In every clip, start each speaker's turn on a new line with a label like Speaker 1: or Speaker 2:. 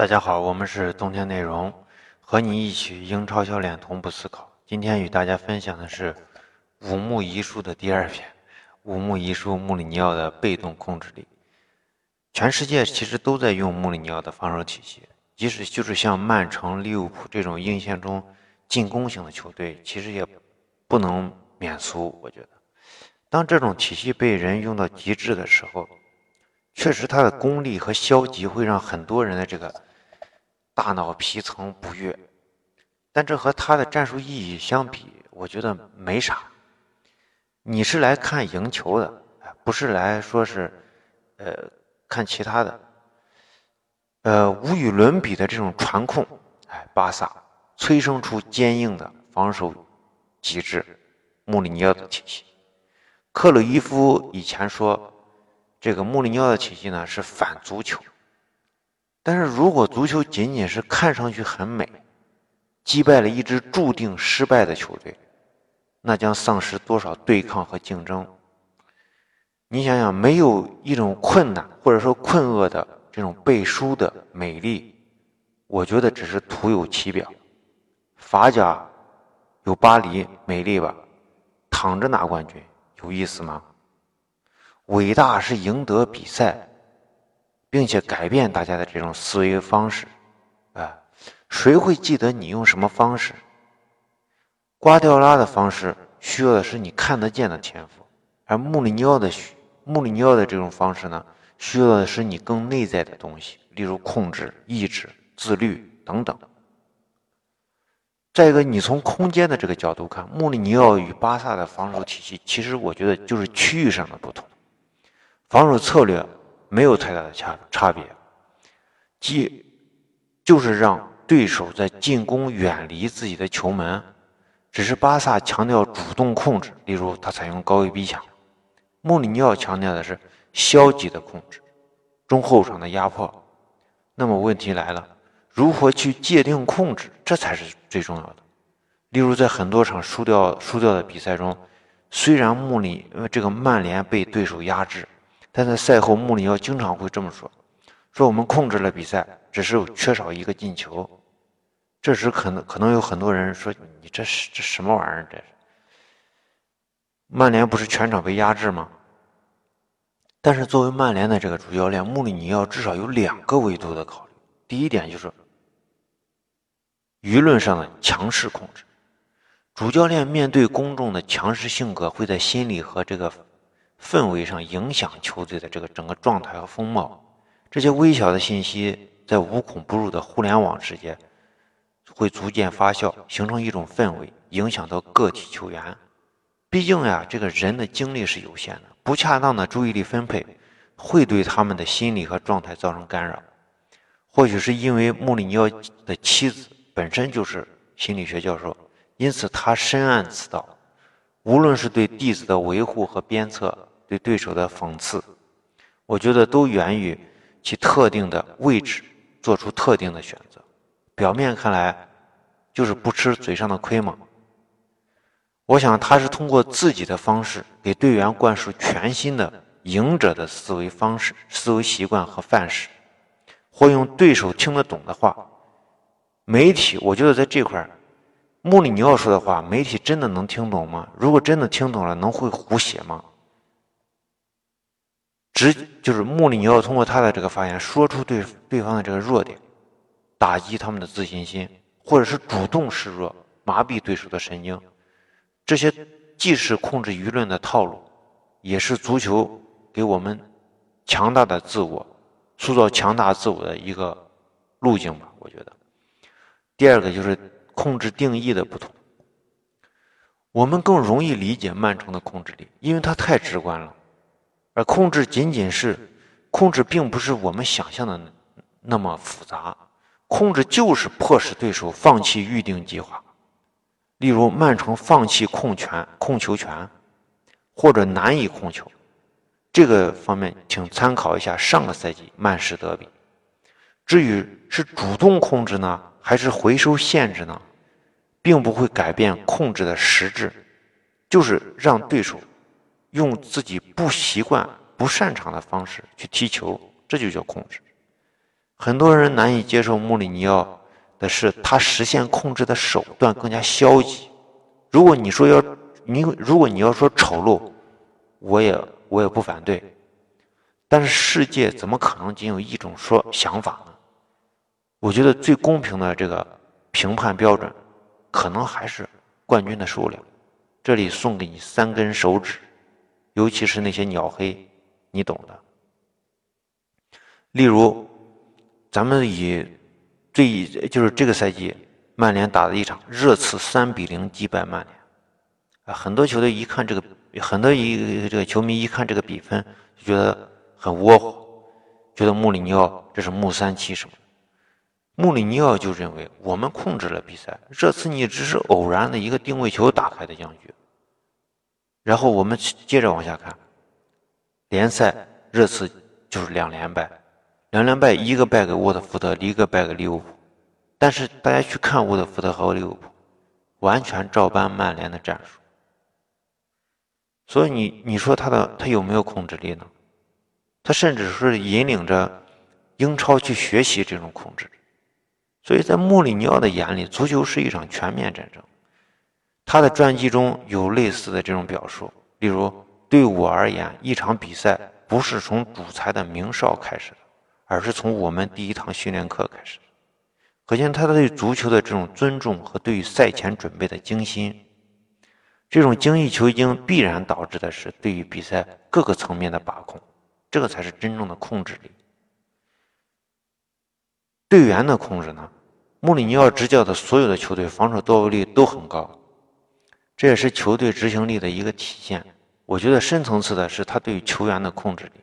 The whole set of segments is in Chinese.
Speaker 1: 大家好，我们是冬天内容，和你一起英超教练同步思考。今天与大家分享的是五木遗书的第二篇，五木遗书穆里尼奥的被动控制力。全世界其实都在用穆里尼奥的防守体系，即使就是像曼城、利物浦这种硬线中进攻型的球队，其实也不能免俗。我觉得，当这种体系被人用到极致的时候，确实它的功力和消极会让很多人的这个。大脑皮层不悦，但这和他的战术意义相比，我觉得没啥。你是来看赢球的，不是来说是，呃，看其他的。呃，无与伦比的这种传控，哎，巴萨催生出坚硬的防守机制，穆里尼奥的体系。克鲁伊夫以前说，这个穆里尼奥的体系呢是反足球。但是如果足球仅仅是看上去很美，击败了一支注定失败的球队，那将丧失多少对抗和竞争？你想想，没有一种困难或者说困厄的这种背书的美丽，我觉得只是徒有其表。法甲有巴黎美丽吧？躺着拿冠军有意思吗？伟大是赢得比赛。并且改变大家的这种思维方式，啊，谁会记得你用什么方式？瓜迪奥拉的方式需要的是你看得见的天赋，而穆里尼奥的穆里尼奥的这种方式呢，需要的是你更内在的东西，例如控制、意志、自律等等。再一个，你从空间的这个角度看，穆里尼奥与巴萨的防守体系，其实我觉得就是区域上的不同，防守策略。没有太大的差差别，即就是让对手在进攻远离自己的球门，只是巴萨强调主动控制，例如他采用高位逼抢；穆里尼奥强调的是消极的控制，中后场的压迫。那么问题来了，如何去界定控制？这才是最重要的。例如在很多场输掉输掉的比赛中，虽然穆里这个曼联被对手压制。但在赛后，穆里尼奥经常会这么说：“说我们控制了比赛，只是缺少一个进球。”这时可能可能有很多人说：“你这是这什么玩意儿？这是曼联不是全场被压制吗？”但是作为曼联的这个主教练，穆里尼奥至少有两个维度的考虑。第一点就是舆论上的强势控制，主教练面对公众的强势性格，会在心里和这个。氛围上影响球队的这个整个状态和风貌，这些微小的信息在无孔不入的互联网世界会逐渐发酵，形成一种氛围，影响到个体球员。毕竟呀，这个人的精力是有限的，不恰当的注意力分配会对他们的心理和状态造成干扰。或许是因为穆里尼奥的妻子本身就是心理学教授，因此他深谙此道。无论是对弟子的维护和鞭策。对对手的讽刺，我觉得都源于其特定的位置做出特定的选择。表面看来就是不吃嘴上的亏嘛。我想他是通过自己的方式给队员灌输全新的赢者的思维方式、思维习惯和范式，或用对手听得懂的话。媒体，我觉得在这块儿穆里尼奥说的话，媒体真的能听懂吗？如果真的听懂了，能会胡写吗？直就是穆里尼奥通过他的这个发言说出对对方的这个弱点，打击他们的自信心，或者是主动示弱，麻痹对手的神经。这些既是控制舆论的套路，也是足球给我们强大的自我塑造强大自我的一个路径吧。我觉得，第二个就是控制定义的不同。我们更容易理解曼城的控制力，因为它太直观了。而控制仅仅是控制，并不是我们想象的那么复杂。控制就是迫使对手放弃预定计划，例如曼城放弃控权、控球权，或者难以控球。这个方面，请参考一下上个赛季曼市德比。至于是主动控制呢，还是回收限制呢，并不会改变控制的实质，就是让对手。用自己不习惯、不擅长的方式去踢球，这就叫控制。很多人难以接受穆里尼奥的是，他实现控制的手段更加消极。如果你说要你，如果你要说丑陋，我也我也不反对。但是世界怎么可能仅有一种说想法呢？我觉得最公平的这个评判标准，可能还是冠军的数量。这里送给你三根手指，尤其是那些鸟黑，你懂的。例如，咱们以最就是这个赛季曼联打的一场热刺三比零击败曼联，啊，很多球队一看这个，很多一这个球迷一看这个比分，就觉得很窝火，觉得穆里尼奥这是穆三七什么？穆里尼奥就认为我们控制了比赛，热刺你只是偶然的一个定位球打开的僵局。然后我们接着往下看，联赛热刺就是两连败。两连败，一个败给沃特福德，一个败给利物浦。但是大家去看沃特福德和利物浦，完全照搬曼联的战术。所以你你说他的他有没有控制力呢？他甚至是引领着英超去学习这种控制。所以在穆里尼奥的眼里，足球是一场全面战争。他的传记中有类似的这种表述，例如：“对我而言，一场比赛不是从主裁的鸣哨开始的。”而是从我们第一堂训练课开始，可见他对足球的这种尊重和对于赛前准备的精心。这种精益求精必然导致的是对于比赛各个层面的把控，这个才是真正的控制力。队员的控制呢？穆里尼奥执教的所有的球队防守到位率都很高，这也是球队执行力的一个体现。我觉得深层次的是他对球员的控制力，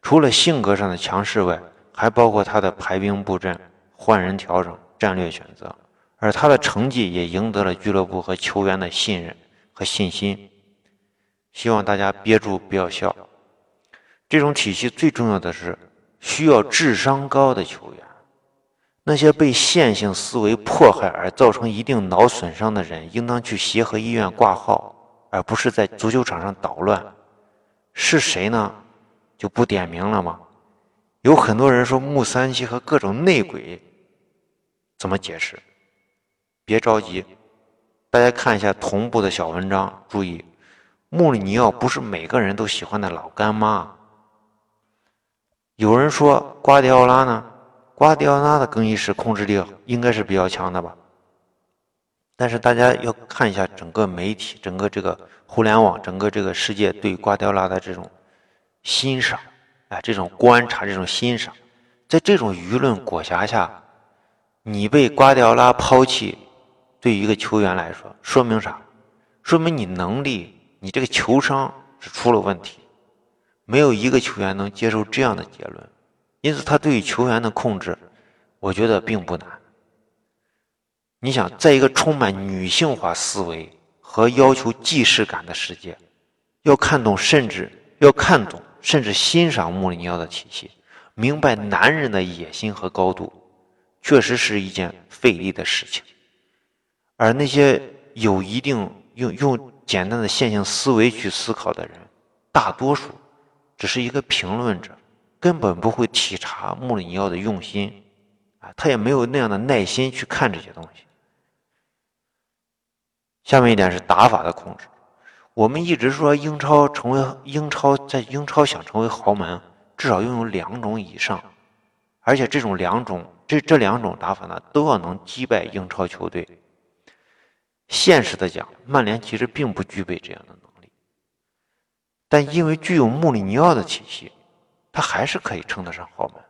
Speaker 1: 除了性格上的强势外。还包括他的排兵布阵、换人调整、战略选择，而他的成绩也赢得了俱乐部和球员的信任和信心。希望大家憋住，不要笑。这种体系最重要的是需要智商高的球员。那些被线性思维迫害而造成一定脑损伤的人，应当去协和医院挂号，而不是在足球场上捣乱。是谁呢？就不点名了吗？有很多人说穆三七和各种内鬼怎么解释？别着急，大家看一下同步的小文章。注意，穆里尼奥不是每个人都喜欢的老干妈。有人说瓜迪奥拉呢？瓜迪奥拉的更衣室控制力应该是比较强的吧？但是大家要看一下整个媒体、整个这个互联网、整个这个世界对瓜迪奥拉的这种欣赏。哎，这种观察，这种欣赏，在这种舆论裹挟下，你被瓜迪奥拉抛弃，对于一个球员来说，说明啥？说明你能力，你这个球商是出了问题。没有一个球员能接受这样的结论，因此他对于球员的控制，我觉得并不难。你想，在一个充满女性化思维和要求既视感的世界，要看懂，甚至要看懂。甚至欣赏穆里尼奥的体系，明白男人的野心和高度，确实是一件费力的事情。而那些有一定用用简单的线性思维去思考的人，大多数只是一个评论者，根本不会体察穆里尼奥的用心，啊，他也没有那样的耐心去看这些东西。下面一点是打法的控制。我们一直说英超成为英超，在英超想成为豪门，至少拥有两种以上，而且这种两种，这这两种打法呢，都要能击败英超球队。现实的讲，曼联其实并不具备这样的能力，但因为具有穆里尼奥的体系，他还是可以称得上豪门。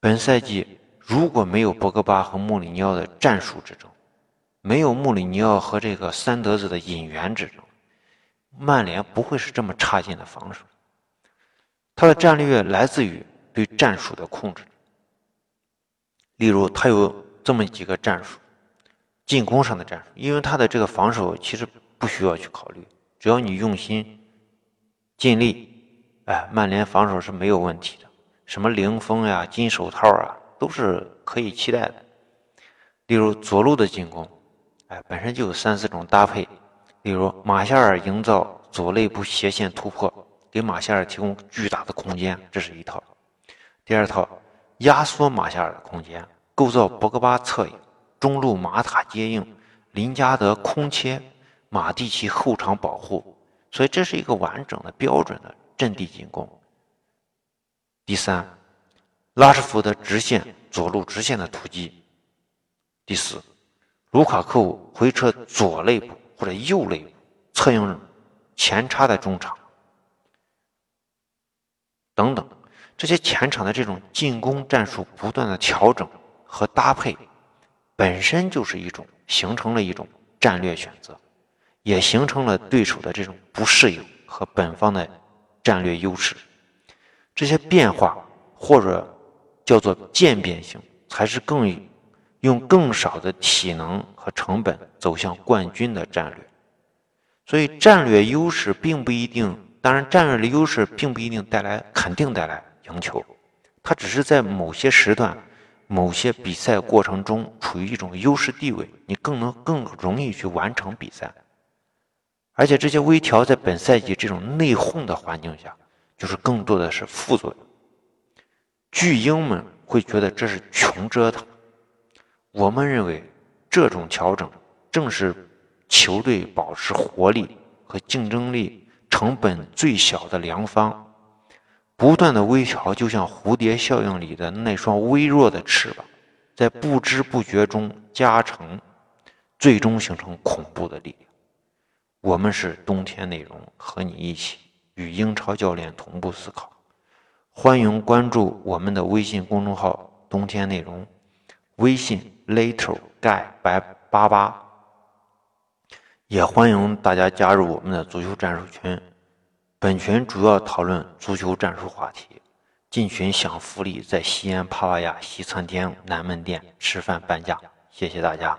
Speaker 1: 本赛季如果没有博格巴和穆里尼奥的战术之争，没有穆里尼奥和这个三德子的引援之争。曼联不会是这么差劲的防守，他的战略来自于对战术的控制。例如，他有这么几个战术：进攻上的战术，因为他的这个防守其实不需要去考虑，只要你用心、尽力，哎，曼联防守是没有问题的。什么零封呀、金手套啊，都是可以期待的。例如左路的进攻，哎，本身就有三四种搭配。例如，马夏尔营造左肋部斜线突破，给马夏尔提供巨大的空间，这是一套。第二套，压缩马夏尔的空间，构造博格巴侧影，中路马塔接应，林加德空切，马蒂奇后场保护，所以这是一个完整的标准的阵地进攻。第三，拉什福德直线左路直线的突击。第四，卢卡库回撤左肋部或者右肋部，策应前插的中场。等等，这些前场的这种进攻战术不断的调整和搭配，本身就是一种形成了一种战略选择，也形成了对手的这种不适应和本方的战略优势。这些变化或者叫做渐变性，才是更用更少的体能和成本走向冠军的战略。所以，战略优势并不一定。当然，战略的优势并不一定带来肯定带来赢球，它只是在某些时段、某些比赛过程中处于一种优势地位，你更能更容易去完成比赛。而且这些微调在本赛季这种内讧的环境下，就是更多的是副作用。巨婴们会觉得这是穷折腾，我们认为这种调整正是球队保持活力和竞争力。成本最小的良方，不断的微调，就像蝴蝶效应里的那双微弱的翅膀，在不知不觉中加成，最终形成恐怖的力量。我们是冬天内容，和你一起与英超教练同步思考。欢迎关注我们的微信公众号“冬天内容”，微信 little guy 白八八。也欢迎大家加入我们的足球战术群，本群主要讨论足球战术话题。进群享福利，在西安帕瓦亚西餐厅南门店吃饭半价，谢谢大家。